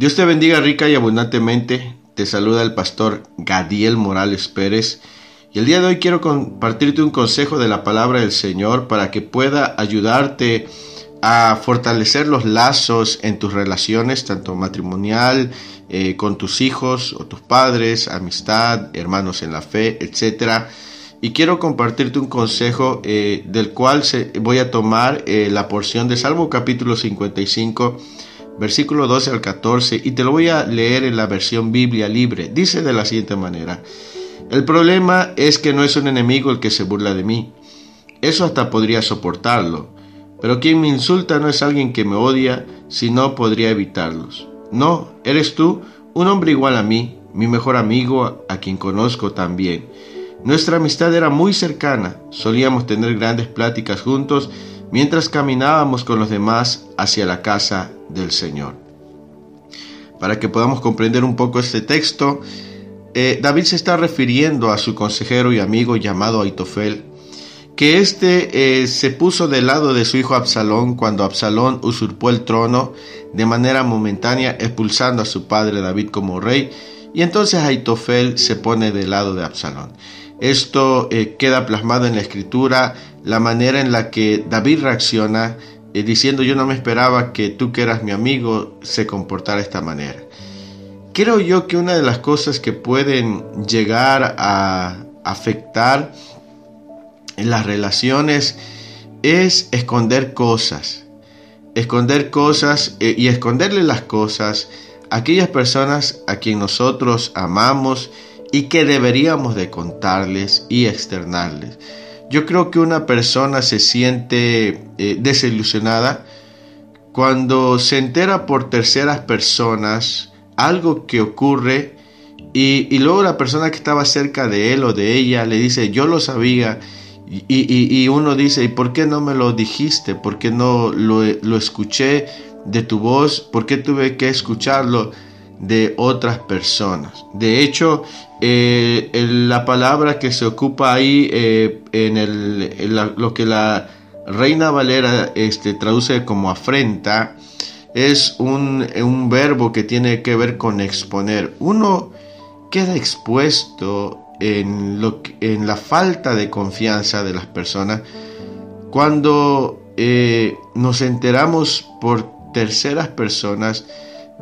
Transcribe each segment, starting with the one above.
Dios te bendiga rica y abundantemente. Te saluda el pastor Gadiel Morales Pérez. Y el día de hoy quiero compartirte un consejo de la palabra del Señor para que pueda ayudarte a fortalecer los lazos en tus relaciones, tanto matrimonial, eh, con tus hijos o tus padres, amistad, hermanos en la fe, etc. Y quiero compartirte un consejo eh, del cual se, voy a tomar eh, la porción de Salmo capítulo 55, versículo 12 al 14, y te lo voy a leer en la versión Biblia libre. Dice de la siguiente manera, el problema es que no es un enemigo el que se burla de mí. Eso hasta podría soportarlo pero quien me insulta no es alguien que me odia, sino podría evitarlos. No, eres tú, un hombre igual a mí, mi mejor amigo, a quien conozco también. Nuestra amistad era muy cercana, solíamos tener grandes pláticas juntos mientras caminábamos con los demás hacia la casa del Señor. Para que podamos comprender un poco este texto, eh, David se está refiriendo a su consejero y amigo llamado Aitofel, que éste eh, se puso del lado de su hijo Absalón cuando Absalón usurpó el trono de manera momentánea, expulsando a su padre David como rey, y entonces Aitofel se pone del lado de Absalón. Esto eh, queda plasmado en la escritura, la manera en la que David reacciona, eh, diciendo yo no me esperaba que tú que eras mi amigo se comportara de esta manera. Creo yo que una de las cosas que pueden llegar a afectar en las relaciones es esconder cosas. Esconder cosas eh, y esconderle las cosas a aquellas personas a quien nosotros amamos y que deberíamos de contarles y externarles. Yo creo que una persona se siente eh, desilusionada cuando se entera por terceras personas algo que ocurre y, y, luego la persona que estaba cerca de él o de ella le dice yo lo sabía y, uno dice, ¿y por qué no me lo dijiste? ¿Por qué no lo, escuché de tu voz? ¿Por qué tuve que escucharlo de otras personas? De hecho, eh, la palabra que se ocupa ahí eh, en, el, lo que la Reina Valera este, traduce como afrenta, es un, un verbo que tiene que ver con exponer. Uno queda expuesto en, lo, en la falta de confianza de las personas cuando eh, nos enteramos por terceras personas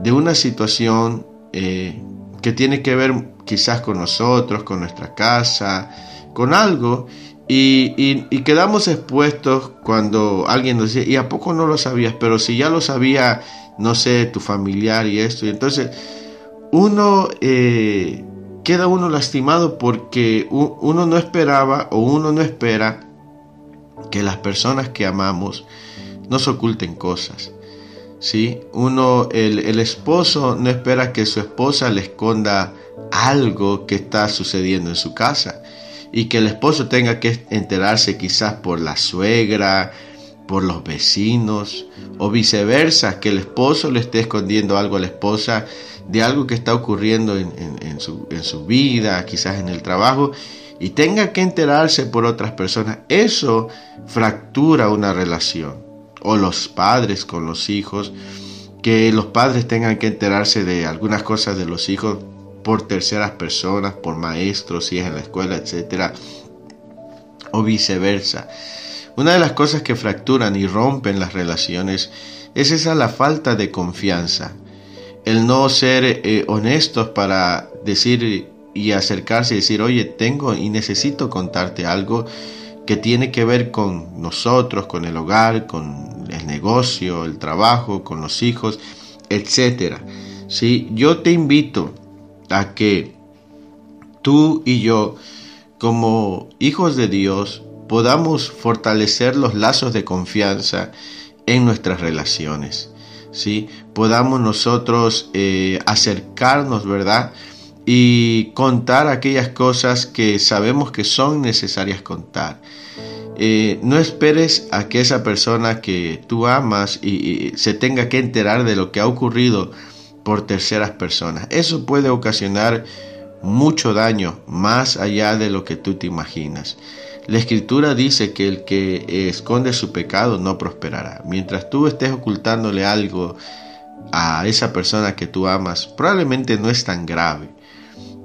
de una situación eh, que tiene que ver quizás con nosotros, con nuestra casa, con algo, y, quedamos expuestos cuando alguien nos dice, ¿y a poco no lo sabías? Pero si ya lo sabía, no sé, tu familiar y esto, y entonces uno eh, queda uno lastimado porque uno no esperaba o uno no espera que las personas que amamos nos oculten cosas. ¿Sí? Uno, el, el esposo no espera que su esposa le esconda algo que está sucediendo en su casa y que el esposo tenga que enterarse quizás por la suegra, por los vecinos o viceversa, que el esposo le esté escondiendo algo a la esposa de algo que está ocurriendo en, su, en su vida, quizás en el trabajo, y tenga que enterarse por otras personas. Eso fractura una relación. O los padres con los hijos, que los padres tengan que enterarse de algunas cosas de los hijos por terceras personas, por maestros, si es en la escuela, etc. O viceversa. Una de las cosas que fracturan y rompen las relaciones es esa la falta de confianza, el no ser eh, honestos para decir y acercarse y decir, oye, tengo y necesito contarte algo que tiene que ver con nosotros, con el hogar, con el negocio, el trabajo, con los hijos, etcétera. ¿Sí? Yo te invito a que tú y yo, como hijos de Dios, podamos fortalecer los lazos de confianza en nuestras relaciones. ¿sí? Podamos nosotros eh, acercarnos, ¿verdad? Y contar aquellas cosas que sabemos que son necesarias contar. Eh, no esperes a que esa persona que tú amas y, se tenga que enterar de lo que ha ocurrido por terceras personas. Eso puede ocasionar mucho daño más allá de lo que tú te imaginas. La escritura dice que el que esconde su pecado no prosperará. Mientras tú estés ocultándole algo a esa persona que tú amas probablemente no es tan grave,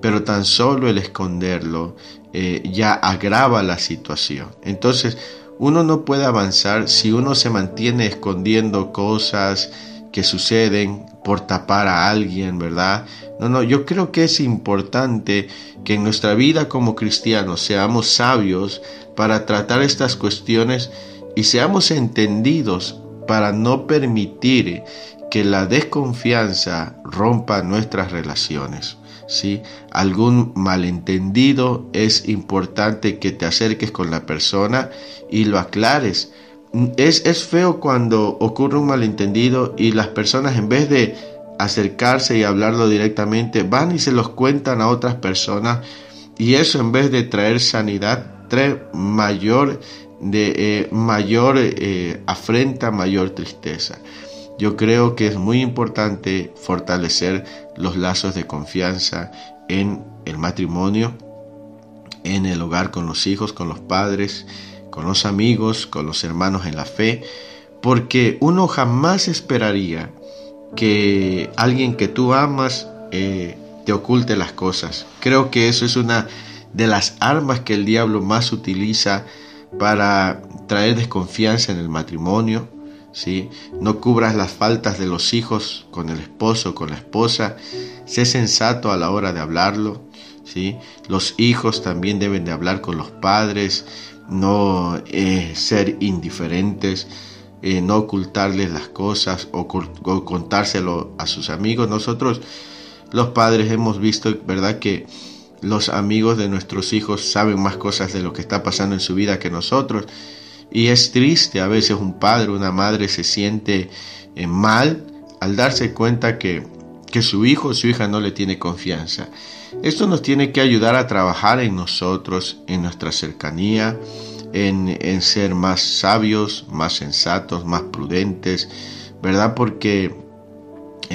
pero tan solo el esconderlo eh, ya agrava la situación. Entonces, uno no puede avanzar si uno se mantiene escondiendo cosas que suceden por tapar a alguien, ¿verdad? No, no, yo creo que es importante que en nuestra vida como cristianos seamos sabios para tratar estas cuestiones y seamos entendidos para no permitir que la desconfianza rompa nuestras relaciones. ¿sí? Algún malentendido es importante que te acerques con la persona y lo aclares. Es, es feo cuando ocurre un malentendido y las personas en vez de acercarse y hablarlo directamente van y se los cuentan a otras personas y eso en vez de traer sanidad trae mayor de eh, mayor eh, afrenta, mayor tristeza. Yo creo que es muy importante fortalecer los lazos de confianza en el matrimonio, en el hogar con los hijos, con los padres, con los amigos, con los hermanos en la fe, porque uno jamás esperaría que alguien que tú amas eh, te oculte las cosas. Creo que eso es una de las armas que el diablo más utiliza para traer desconfianza en el matrimonio, ¿sí? No cubras las faltas de los hijos con el esposo, con la esposa, sé sensato a la hora de hablarlo, ¿sí? Los hijos también deben de hablar con los padres, no eh, ser indiferentes, eh, no ocultarles las cosas o, o contárselo a sus amigos. Nosotros, los padres, hemos visto, ¿verdad?, que los amigos de nuestros hijos saben más cosas de lo que está pasando en su vida que nosotros. Y es triste, a veces un padre, una madre se siente eh, mal al darse cuenta que, que su hijo o su hija no le tiene confianza. Esto nos tiene que ayudar a trabajar en nosotros, en nuestra cercanía, en, en ser más sabios, más sensatos, más prudentes, ¿verdad? Porque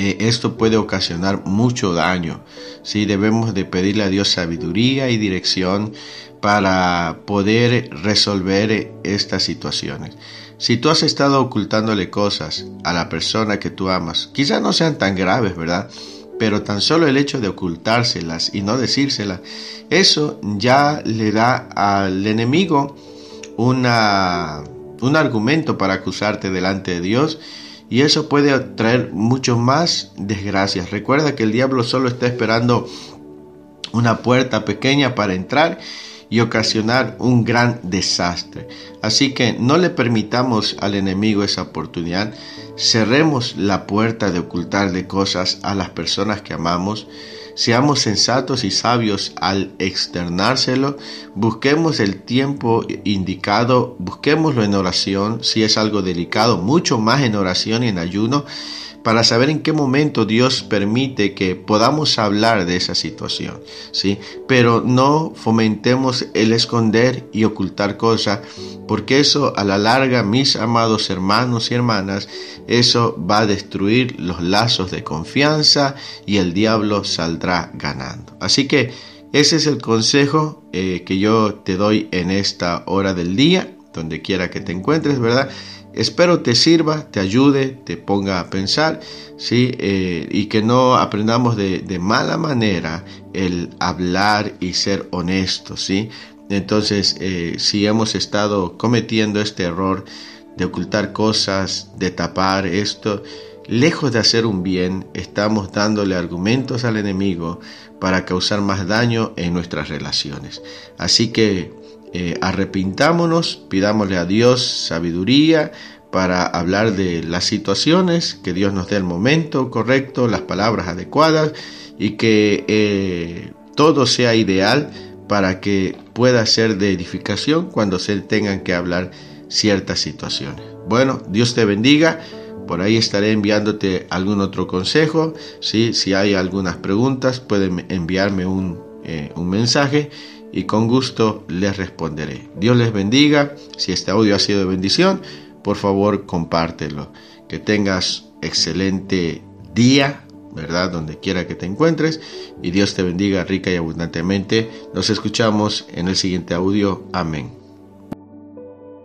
eh, esto puede ocasionar mucho daño. ¿sí? Debemos de pedirle a Dios sabiduría y dirección para poder resolver estas situaciones. Si tú has estado ocultándole cosas a la persona que tú amas, quizás no sean tan graves, ¿verdad? Pero tan solo el hecho de ocultárselas y no decírselas, eso ya le da al enemigo una, un argumento para acusarte delante de Dios y eso puede traer mucho más desgracias. Recuerda que el diablo solo está esperando una puerta pequeña para entrar y ocasionar un gran desastre. Así que no le permitamos al enemigo esa oportunidad. Cerremos la puerta de ocultarle cosas a las personas que amamos Seamos sensatos y sabios al externárselo. Busquemos el tiempo indicado. Busquémoslo en oración. Si es algo delicado, mucho más en oración y en ayuno para saber en qué momento Dios permite que podamos hablar de esa situación, ¿sí? Pero no fomentemos el esconder y ocultar cosas, porque eso a la larga, mis amados hermanos y hermanas, eso va a destruir los lazos de confianza y el diablo saldrá ganando. Así que ese es el consejo eh, que yo te doy en esta hora del día, donde quiera que te encuentres, ¿verdad? Espero te sirva, te ayude, te ponga a pensar, ¿sí? Eh, y que no aprendamos de, mala manera el hablar y ser honestos, ¿sí? Entonces, eh, si hemos estado cometiendo este error de ocultar cosas, de tapar esto, lejos de hacer un bien, estamos dándole argumentos al enemigo para causar más daño en nuestras relaciones. Así que eh, arrepintámonos, pidámosle a Dios sabiduría para hablar de las situaciones, que Dios nos dé el momento correcto, las palabras adecuadas y que eh, todo sea ideal para que pueda ser de edificación cuando se tengan que hablar ciertas situaciones. Bueno, Dios te bendiga. Por ahí estaré enviándote algún otro consejo. Si hay algunas preguntas, pueden enviarme un, eh, un mensaje y con gusto les responderé. Dios les bendiga. Si este audio ha sido de bendición, por favor compártelo. Que tengas excelente día, ¿verdad? Donde quiera que te encuentres. Y Dios te bendiga rica y abundantemente. Nos escuchamos en el siguiente audio. Amén.